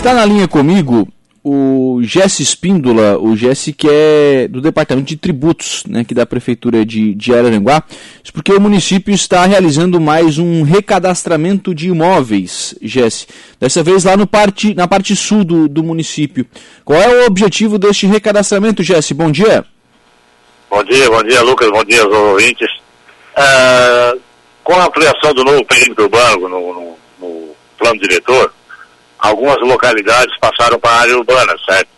Está na linha comigo o Jesse Espíndola, o Jesse que é do Departamento de Tributos, né, que da Prefeitura de, de Araranguá, isso porque o município está realizando mais um recadastramento de imóveis, Jesse. Dessa vez lá no parte, na parte sul do, do município. Qual é o objetivo deste recadastramento, Jesse? Bom dia. Bom dia, bom dia, Lucas, bom dia aos ouvintes. Uh, com a ampliação do novo perímetro urbano no, no, no plano diretor, algumas localidades passaram para a área urbana, certo?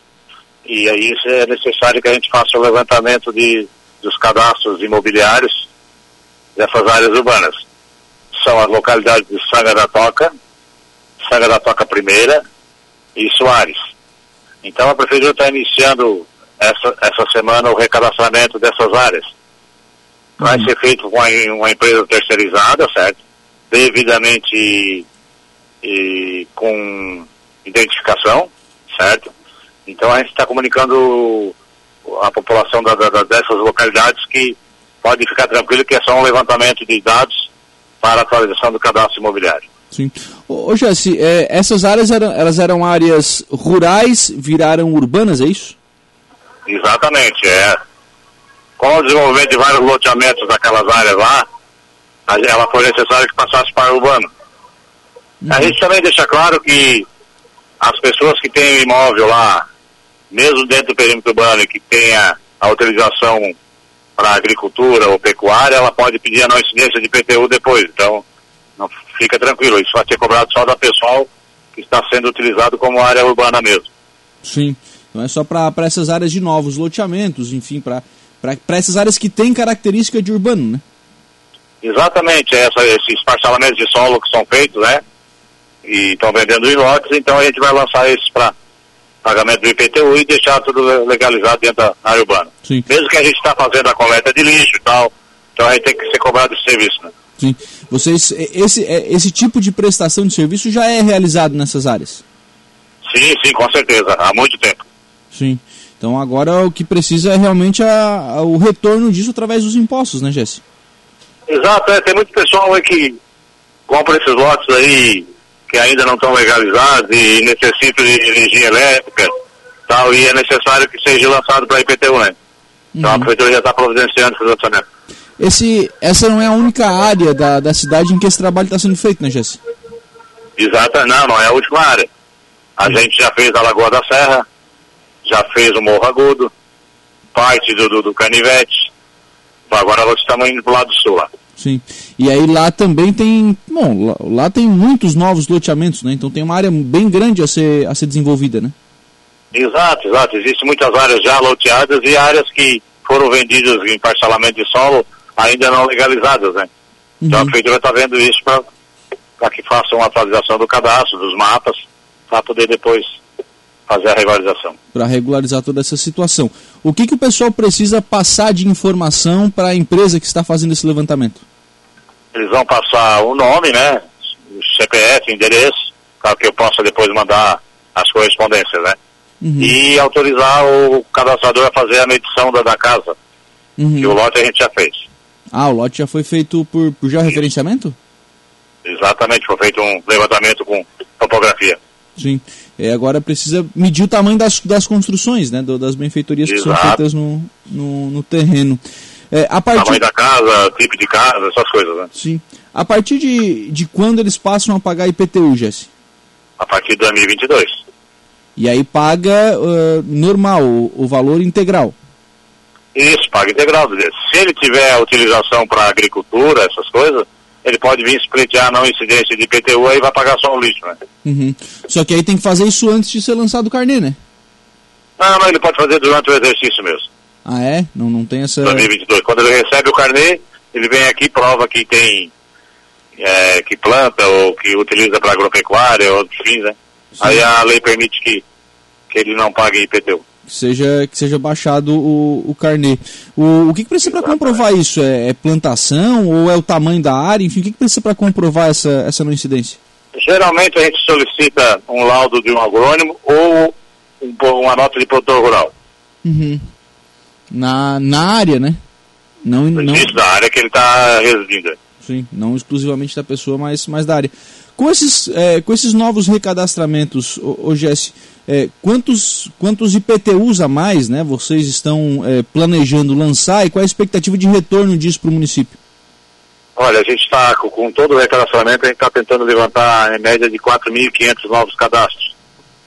E aí é necessário que a gente faça o levantamento de, dos cadastros imobiliários dessas áreas urbanas. São as localidades de Sanga da Toca, Sanga da Toca Primeira e Soares. Então a Prefeitura está iniciando essa, essa semana o recadastramento dessas áreas. Vai uhum. ser feito com uma empresa terceirizada, certo? Devidamente e com identificação, certo? Então a gente está comunicando a população da, da, dessas localidades que pode ficar tranquilo que é só um levantamento de dados para atualização do cadastro imobiliário. Sim. Ô, Jesse, é, essas áreas eram, elas eram áreas rurais, viraram urbanas, é isso? Exatamente, é. Com o desenvolvimento de vários loteamentos daquelas áreas lá, ela foi necessário que passasse para o urbano. A gente também deixa claro que as pessoas que têm o imóvel lá, mesmo dentro do perímetro urbano e que tenha a utilização para agricultura ou pecuária, ela pode pedir a não incidência de PTU depois. Então, não fica tranquilo, isso vai ser cobrado só da pessoal que está sendo utilizado como área urbana mesmo. Sim, não é só para essas áreas de novos loteamentos, enfim, para essas áreas que têm característica de urbano, né? Exatamente, essa, esses parcelamentos de solo que são feitos, né? E estão vendendo em lotes, então a gente vai lançar esses para pagamento do IPTU e deixar tudo legalizado dentro da área urbana. Sim. Mesmo que a gente está fazendo a coleta de lixo e tal, então a gente tem que ser cobrado de serviço, né? Sim. Vocês, esse, esse tipo de prestação de serviço já é realizado nessas áreas? Sim, sim, com certeza, há muito tempo. Sim. Então agora o que precisa é realmente a, a, o retorno disso através dos impostos, né, Jesse? Exato, é, tem muito pessoal aí que compra esses lotes aí que ainda não estão legalizados e necessitam de energia elétrica tal, e é necessário que seja lançado para a IPTU, né? Então uhum. a prefeitura já está providenciando esse lançamento. Esse, essa não é a única área da, da cidade em que esse trabalho está sendo feito, né, Jesse? Exato, não, não é a última área. A uhum. gente já fez a Lagoa da Serra, já fez o Morro Agudo, parte do, do, do Canivete, agora nós estamos indo para o lado sul lá. Sim. E aí lá também tem, bom, lá, lá, tem muitos novos loteamentos, né? Então tem uma área bem grande a ser, a ser desenvolvida, né? Exato, exato. Existem muitas áreas já loteadas e áreas que foram vendidas em parcelamento de solo ainda não legalizadas, né? Uhum. Então a prefeitura está vendo isso para que façam uma atualização do cadastro, dos mapas, para poder depois fazer a regularização. Para regularizar toda essa situação. O que, que o pessoal precisa passar de informação para a empresa que está fazendo esse levantamento? Eles vão passar o nome, né? CPF, endereço, para que eu possa depois mandar as correspondências, né? Uhum. E autorizar o cadastrador a fazer a medição da, da casa. Uhum. Que o lote a gente já fez. Ah, o lote já foi feito por, por georreferenciamento? Exatamente, foi feito um levantamento com topografia. Sim. É, agora precisa medir o tamanho das, das construções, né? Do, das benfeitorias Exato. que são feitas no, no, no terreno. É, a partir... Tamanho da casa, tipo de casa, essas coisas, né? Sim. A partir de, de quando eles passam a pagar IPTU, Jesse? A partir de 2022. E aí paga uh, normal, o, o, valor integral? Isso, paga integral. Se ele tiver utilização para agricultura, essas coisas, ele pode vir spletear a não incidência de IPTU e vai pagar só o lixo, né? Uhum. Só que aí tem que fazer isso antes de ser lançado o carnê, né? Não, não, ele pode fazer durante o exercício mesmo. Ah, é? Não, não tem essa... 2022. Quando ele recebe o carnê, ele vem aqui prova que tem... É, que planta ou que utiliza para agropecuária ou outros fins, né? Sim. Aí a lei permite que, que ele não pague IPTU. Que seja, que seja baixado o, o carnê. O, o que, que precisa para comprovar isso? É, é, plantação ou é o tamanho da área? Enfim, o que, que precisa para comprovar essa, essa não incidência? Geralmente a gente solicita um laudo de um agrônomo ou um, uma nota de produtor rural. Uhum na, na área, né? Não, não... Da área que ele está residindo. Sim, não exclusivamente da pessoa, mas, mas da área. Com esses, é, com esses novos recadastramentos, ô, Jesse, é, quantos, quantos IPTUs a mais né, vocês estão é, planejando lançar e qual é a expectativa de retorno disso para o município? Olha, a gente está, com, com, todo o recadastramento, a gente está tentando levantar em média de 4.500 novos cadastros.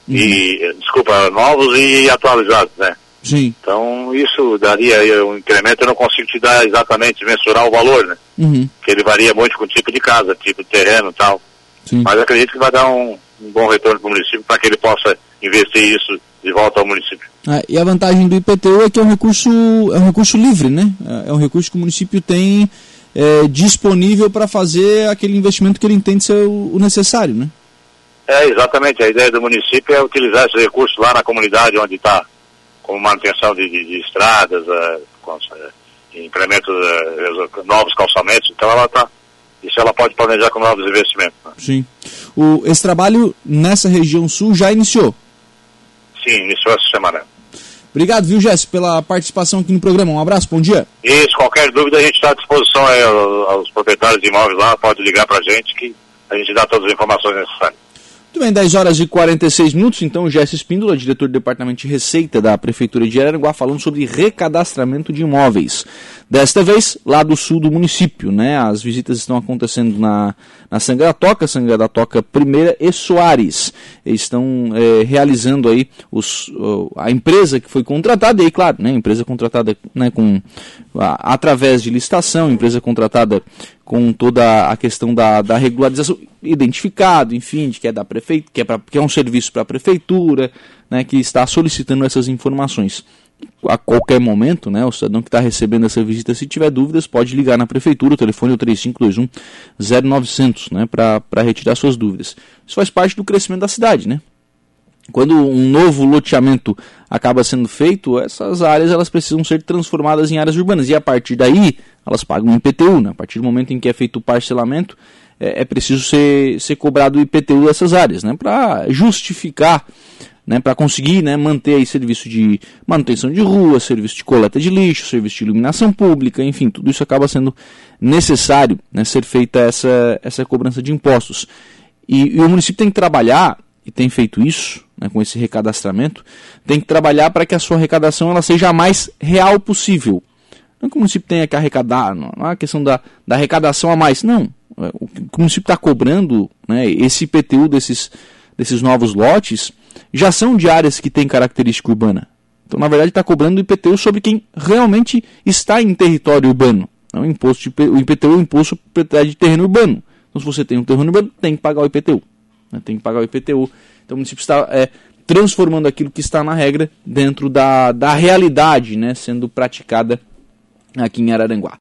Uhum. E, desculpa, novos e atualizados, né? Sim. Então, isso daria um incremento, eu não consigo te dar exatamente, mensurar o valor, né? Uhum. Que ele varia muito com o tipo de casa, tipo de terreno e tal. Sim. Mas acredito que vai dar um, um bom retorno para o município para que ele possa investir isso de volta ao município. Ah, e a vantagem do IPTU é que é um recurso, é um recurso livre, né? É um recurso que o município tem é, disponível para fazer aquele investimento que ele entende ser o, o necessário, né? É, exatamente. A ideia do município é utilizar esse recurso lá na comunidade onde está como manutenção de, de, de estradas, uh, com, uh, implemento uh, novos calçamentos, então ela está isso ela pode planejar com novos investimentos. Né? Sim. O, esse trabalho nessa região sul já iniciou? Sim, iniciou essa semana. Obrigado, viu, Jéssica, pela participação aqui no programa. Um abraço, bom dia. Isso, qualquer dúvida a gente está à disposição aí aos, aos proprietários de imóveis lá, pode ligar para a gente que a gente dá todas as informações necessárias. Muito bem, 10 horas e 46 minutos. Então, Jesse Espíndola, diretor do Departamento de Receita da Prefeitura de Araranguá, falando sobre recadastramento de imóveis. Desta vez, lá do sul do município, né? As visitas estão acontecendo na, na Sangra da Toca, Sangra da Toca Primeira e Soares. Eles estão é, realizando aí os, a empresa que foi contratada, e aí, claro, né? Empresa contratada né, com, a, através de licitação, empresa contratada com toda a questão da, da regularização, identificado, enfim, de que é da prefeitura, que, é que é um serviço para a prefeitura, né, que está solicitando essas informações. A qualquer momento, né, o cidadão que está recebendo essa visita, se tiver dúvidas, pode ligar na prefeitura, o telefone é o 3521-0900, né, para retirar suas dúvidas. Isso faz parte do crescimento da cidade, né? Quando um novo loteamento acaba sendo feito, essas áreas elas precisam ser transformadas em áreas urbanas. E a partir daí, elas pagam IPTU. Né? A partir do momento em que é feito o parcelamento, é, é preciso ser, ser cobrado o IPTU dessas áreas, né? para justificar, né? para conseguir né? manter aí serviço de manutenção de rua, serviço de coleta de lixo, serviço de iluminação pública, enfim, tudo isso acaba sendo necessário né? ser feita essa, essa cobrança de impostos. E, e o município tem que trabalhar e tem feito isso, né, com esse recadastramento, tem que trabalhar para que a sua arrecadação ela seja a mais real possível. Não que o município tenha que arrecadar, não é a questão da, da arrecadação a mais, não. É, o que o município está cobrando, né, esse IPTU desses, desses novos lotes, já são de áreas que têm característica urbana. Então, na verdade, está cobrando o IPTU sobre quem realmente está em território urbano. Não, o, imposto de, o IPTU é o imposto de terreno urbano. Então, se você tem um terreno urbano, tem que pagar o IPTU né, tem que pagar o IPTU. Então o município está é, transformando aquilo que está na regra dentro da, da realidade né, sendo praticada aqui em Araranguá.